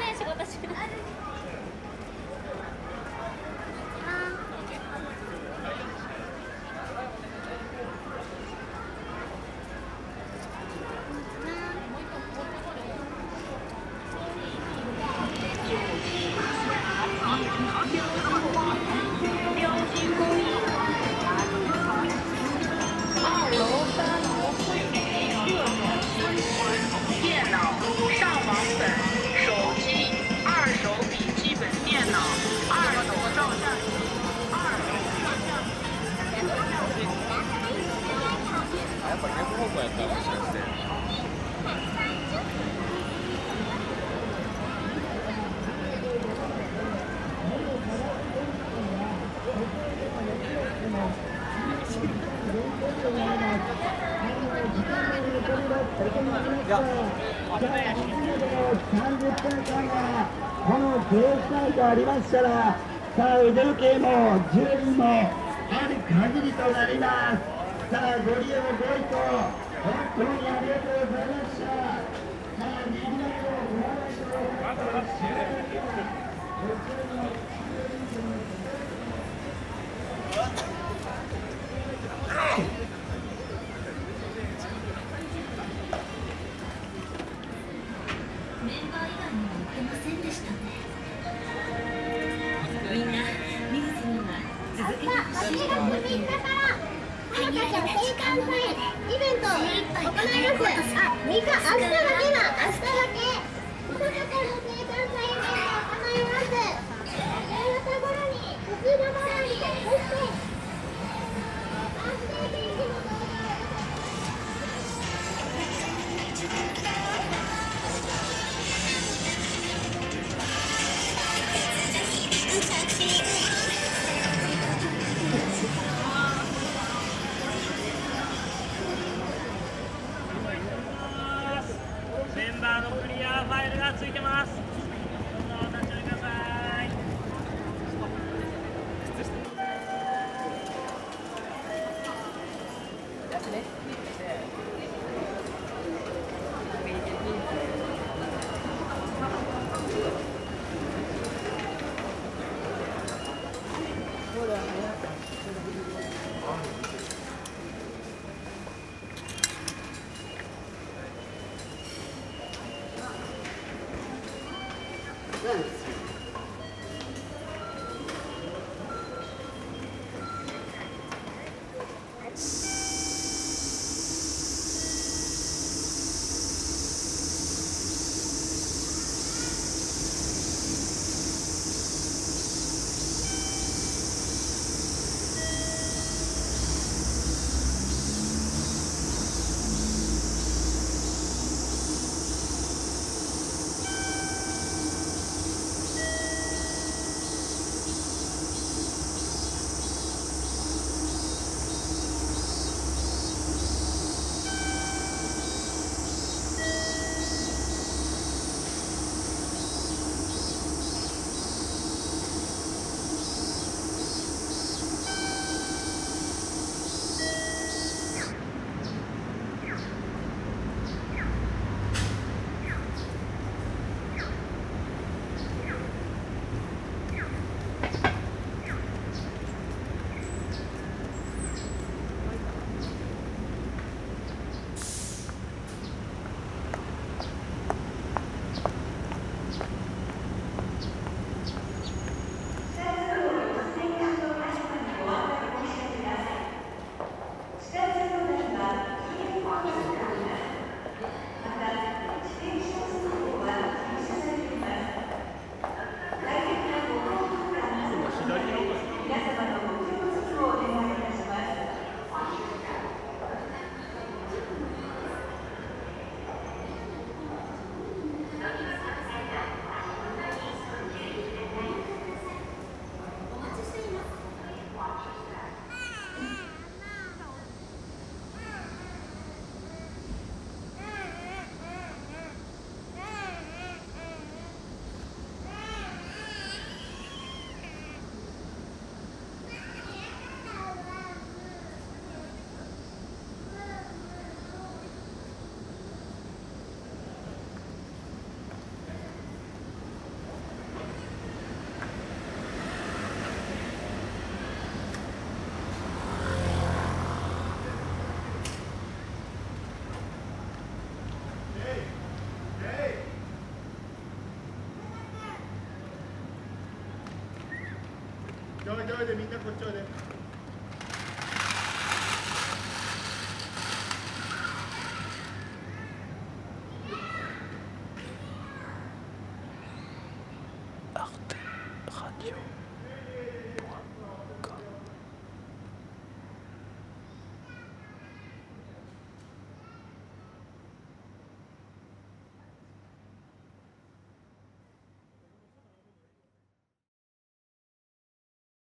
ね仕事中。逆方向やったらもしかして30分間がこのペース内とありましたらさあ腕時計も順位もある限りとなりますさあご利用ご意向みんなニュースには続けてほしいと思っている限られた時間の中でイベント行います。あ、明日だけだ。明日だけ。ファイルがついてます。どうぞお立ち寄りください。sense. いでみんなこっちおいで。